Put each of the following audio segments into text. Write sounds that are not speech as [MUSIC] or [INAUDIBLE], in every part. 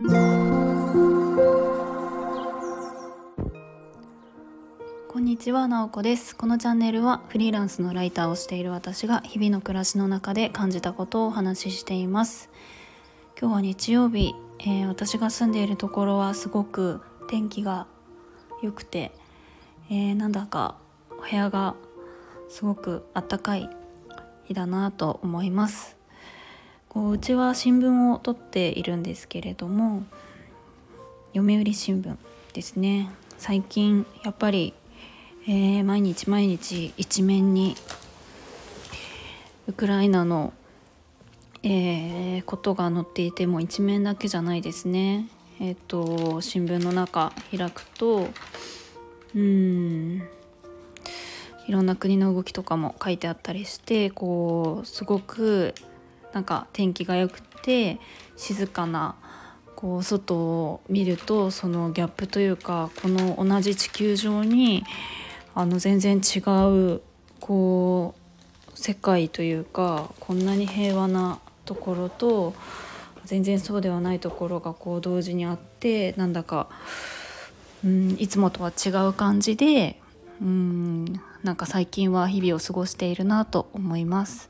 こんにちは、なおこです。このチャンネルはフリーランスのライターをしている私が日々の暮らしの中で感じたことをお話ししています。今日は日曜日、えー私が住んでいるところはすごく天気が良くて、えーなんだかお部屋がすごく暖かい日だなと思います。こううちは新聞を取っているんですけれども読売新聞ですね。最近やっぱり、えー毎日毎日一面にウクライナの、えーことが載っていても一面だけじゃないですね。えっ、と新聞の中開くとうんいろんな国の動きとかも書いてあったりしてこうすごくなんか天気が良くて静かなこう外を見るとそのギャップというかこの同じ地球上にあの全然違うこう世界というかこんなに平和なところと全然そうではないところがこう同時にあってなんだか、うん、いつもとは違う感じで、うん、なんか最近は日々を過ごしているなと思います。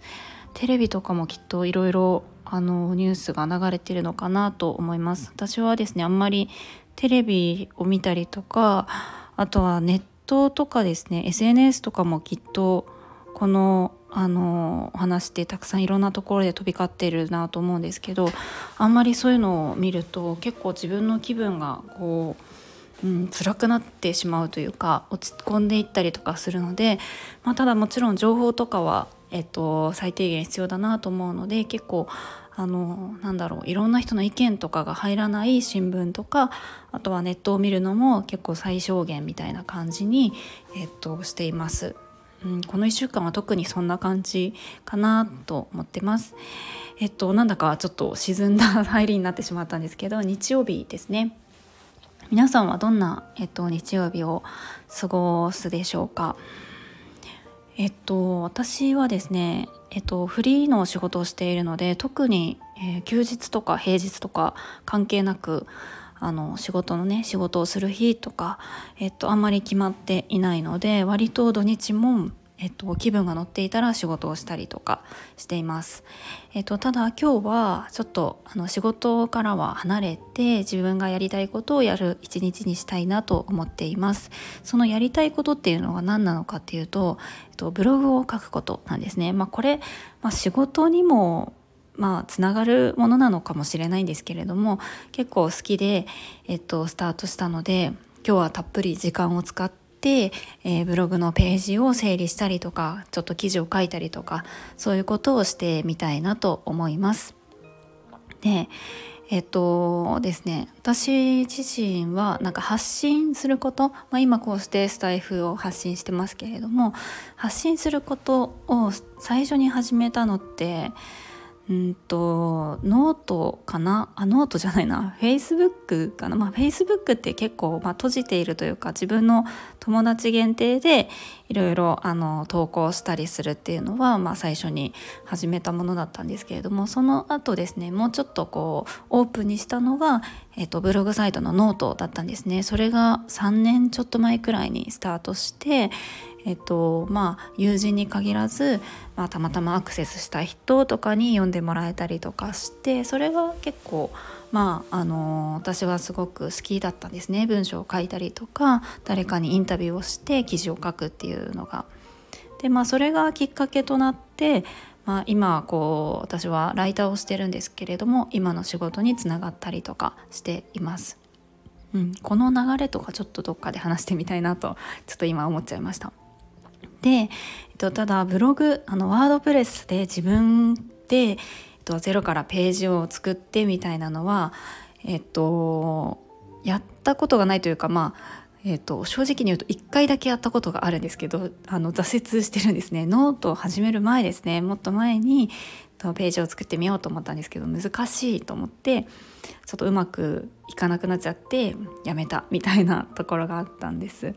テレビとかもきっといろいろあのニュースが流れてるのかなと思います。私はですねあんまりテレビを見たりとかあとはネットとかですね SNS とかもきっとこのあの話ってたくさんいろんなところで飛び交ってるなと思うんですけどあんまりそういうのを見ると結構自分の気分がこううん、辛くなってしまうというか落ち込んでいったりとかするので、まあ、ただもちろん情報とかは、えっと、最低限必要だなと思うので結構あのなんだろういろんな人の意見とかが入らない新聞とかあとはネットを見るのも結構最小限みたいな感じに、えっと、しています。うん、この1週間は特にそんな感じかなと思ってます。えっとなんだかちょっと沈んだ入りになってしまったんですけど日曜日ですね。皆さんはどんな、えっと、日曜日を過ごすでしょうか？えっと私はですねえっとフリーの仕事をしているので特に、えー休日とか平日とか関係なくあの仕事のね仕事をする日とか、えっと、あんまり決まっていないので割と土日も、えっと、気分が乗っていたら仕事をしたりとかしています。えっと、ただ今日はちょっとあの仕事からは離れて自分がやりたいことをやる一日にしたいなと思っていますそのやりたいことっていうのが何なのかっていうと、えっと、ブログを書くことなんですねまあこれ、まあ、仕事にもまあつながるものなのかもしれないんですけれども結構好きで、えっと、スタートしたので今日はたっぷり時間を使っ、えーブログのページを整理したりとかちょっと記事を書いたりとかそういうことをしてみたいなと思います。でえっとですね私自身はなんか発信すること、まあ、今こうしてスタイフを発信してますけれども発信することを最初に始めたのってうんとノートかな？あノートじゃないな。フェイスブックかな？まあフェイスブックって結構、まあ、閉じているというか自分の友達限定でいろいろあの投稿したりするっていうのは、まあ、最初に始めたものだったんですけれどもその後ですねもうちょっとこうオープンにしたのが、えっと、ブログサイトのノートだったんですね。それが3年ちょっと前くらいにスタートしてえっとまあ、友人に限らず、まあ、たまたまアクセスした人とかに読んでもらえたりとかしてそれが結構まああの私はすごく好きだったんですね文章を書いたりとか誰かにインタビューをして記事を書くっていうのが。でまあそれがきっかけとなって、まあ、今こう私はライターをしてるんですけれども今の仕事につながったりとかしています。うん、この流れとかちょっとどっかで話してみたいなとちょっと今思っちゃいました。で、えっと、ただブログあの WordPress で自分で、えっと、ゼロからページを作ってみたいなのは、えっと、やったことがないというかまあえっと正直に言うと1回だけやったことがあるんですけどあの挫折してるんですねノートを始める前ですねもっと前にページを作ってみようと思ったんですけど難しいと思ってちょっとうまくいかなくなっちゃってやめたみたいなところがあったんです。で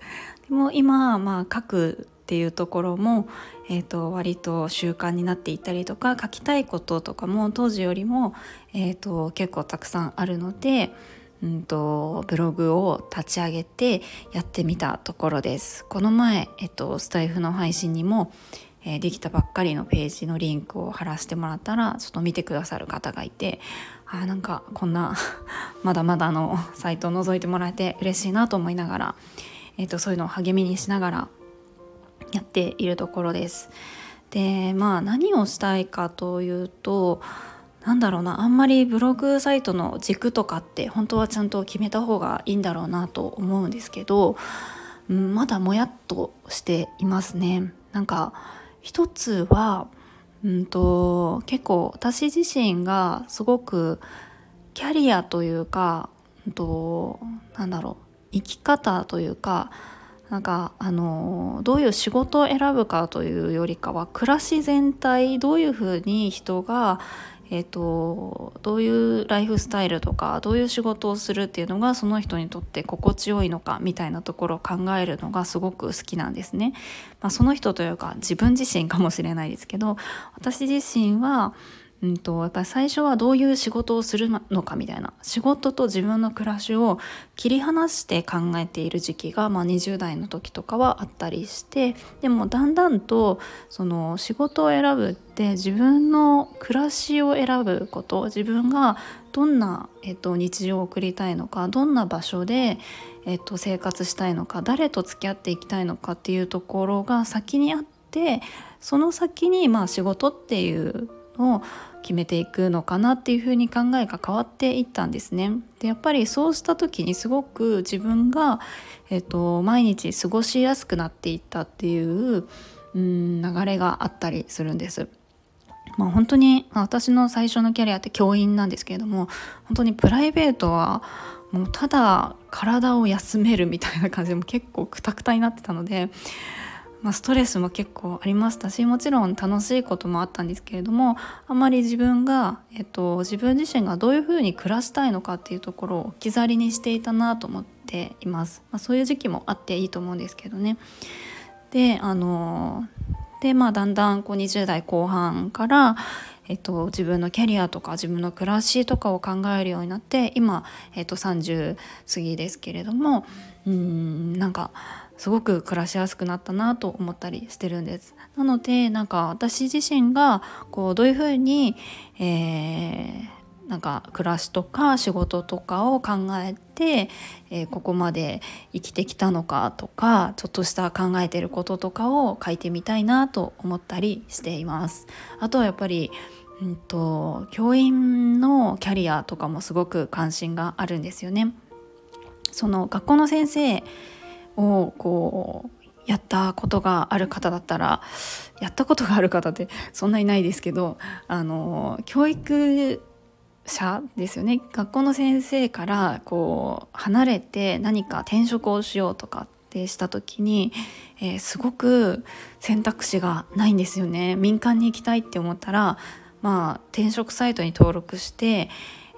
も今、まあ、書くっていうところも、えーと、割と習慣になっていったりとか書きたいこととかも当時よりも、えーと、結構たくさんあるので、うんと、ブログを立ち上げてやってみたところです。この前、えっと、スタイフの配信にも、えー、できたばっかりのページのリンクを貼らせてもらったらちょっと見てくださる方がいてあなんかこんな [LAUGHS] まだまだのサイトを覗いてもらえて嬉しいなと思いながら、えーと、そういうのを励みにしながらやっているところです。でまあ何をしたいかというとなんだろうなあんまりブログサイトの軸とかって本当はちゃんと決めた方がいいんだろうなと思うんですけど、うん、まだもやっとしていますね。なんか一つは、うんと、結構私自身がすごくキャリアというか、うんと、なんだろう生き方というかなんかあのどういう仕事を選ぶかというよりかは暮らし全体どういうふうに人がえーと、どういうライフスタイルとかどういう仕事をするっていうのがその人にとって心地よいのかみたいなところを考えるのがすごく好きなんですね。まあ、その人というか自分自身かもしれないですけど私自身はうんと、やっぱり最初はどういう仕事をするのかみたいな。仕事と自分の暮らしを切り離して考えている時期が、まあ、20代の時とかはあったりしてでもだんだんとその仕事を選ぶって自分の暮らしを選ぶこと自分がどんな、えっと、日常を送りたいのかどんな場所で、えっと、生活したいのか誰と付き合っていきたいのかっていうところが先にあってその先にまあ仕事っていうを決めていくのかなっていうふうに考えが変わっていったんですね。でやっぱりそうした時にすごく自分が、えーと、毎日過ごしやすくなっていったっていううん流れがあったりするんです。まあ、本当に私の最初のキャリアって教員なんですけれども本当にプライベートはもうただ体を休めるみたいな感じでも結構クタクタになってたのでまあ、ストレスも結構ありましたしもちろん楽しいこともあったんですけれどもあまり自分が、えっと、自分自身がどういうふうに暮らしたいのかっていうところを置き去りにしていたなと思っています、まあ、そういう時期もあっていいと思うんですけどね。であのでまあだんだんこう20代後半から、えっと、自分のキャリアとか自分の暮らしとかを考えるようになって今、えっと、30過ぎですけれどもうんなんかすごく暮らしやすくなったなと思ったりしてるんですなのでなんか私自身がこうどういうふうに、えー、なんか暮らしとか仕事とかを考えて、えー、ここまで生きてきたのかとかちょっとした考えてることとかを書いてみたいなと思ったりしていますあとはやっぱりうんと教員のキャリアとかもすごく関心があるんですよね。その学校の先生をこうやったことがある方だったらやったことがある方ってそんなにないですけどあの教育者ですよね。学校の先生からこう離れて何か転職をしようとかってした時に、えー、すごく選択肢がないんですよね。民間に行きたいって思ったらまあ転職サイトに登録して、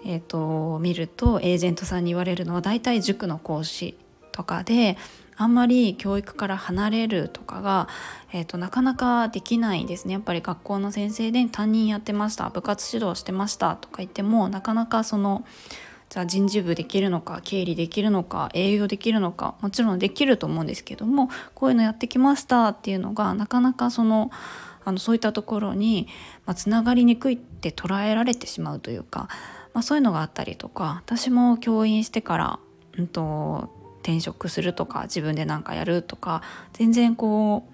えーと見るとエージェントさんに言われるのは大体塾の講師とかであんまり教育から離れるとかが、えーと、なかなかできないですね。やっぱり学校の先生で担任やってました部活指導してましたとか言ってもなかなかそのじゃあ人事部できるのか経理できるのか営業できるのかもちろんできると思うんですけどもこういうのやってきましたっていうのがなかなかそのあのそういったところに、まあ、つながりにくいって捉えられてしまうというか、まあ、そういうのがあったりとか私も教員してから、うんと転職するとか自分で何かやるとか全然こう、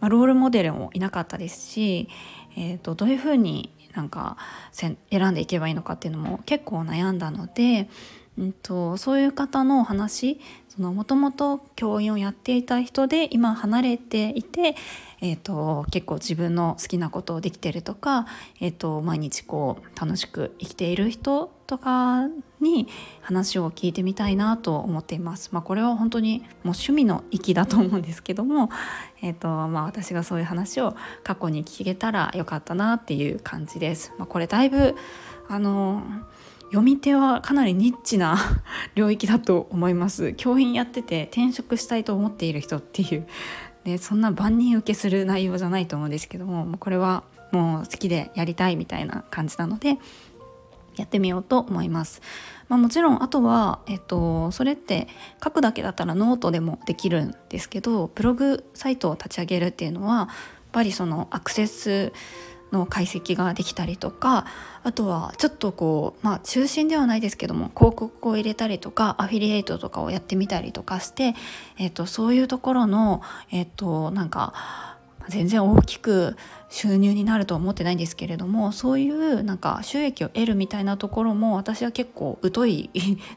まあ、ロールモデルもいなかったですし、えーと、どういうふうになんか選んでいけばいいのかっていうのも結構悩んだので、うんと、そういう方の話もともと教員をやっていた人で今離れていて、えーと、結構自分の好きなことをできてるとか、えーと、毎日こう楽しく生きている人とかに話を聞いてみたいなと思っています。まあ、これは本当にもう趣味の域だと思うんですけども、えーとまあ、私がそういう話を過去に聞けたらよかったなっていう感じです。まあ、これだいぶあの読み手はかなりニッチな [LAUGHS] 領域だと思います教員やってて転職したいと思っている人っていうでそんな万人受けする内容じゃないと思うんですけどもこれはもう好きでやりたいみたいな感じなのでやってみようと思います。まあ、もちろんあとは、えっと、それって書くだけだったらノートでもできるんですけどブログサイトを立ち上げるっていうのはやっぱりそのアクセスの解析ができたりとかあとはちょっとこうまあ中心ではないですけども広告を入れたりとかアフィリエイトとかをやってみたりとかして、えっと、そういうところの、えっと、なんか全然大きく収入になるとは思ってないんですけれどもそういうなんか収益を得るみたいなところも私は結構疎い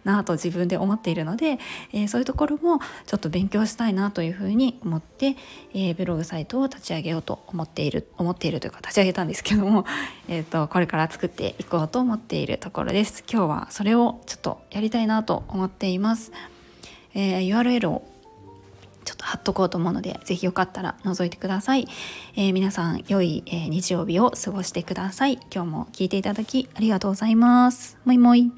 なと自分で思っているので、えー、そういうところもちょっと勉強したいなというふうに思って、えー、ブログサイトを立ち上げようと思っている思っているというか立ち上げたんですけども、[LAUGHS] えーと、これから作っていこうと思っているところです。今日はそれをちょっとやりたいなと思っています。えー、URL をちょっと貼っとこうと思うので、是非よかったら覗いてください。えー、皆さん、良い、えー、日曜日を過ごしてください。今日も聞いていただきありがとうございます。もいもい。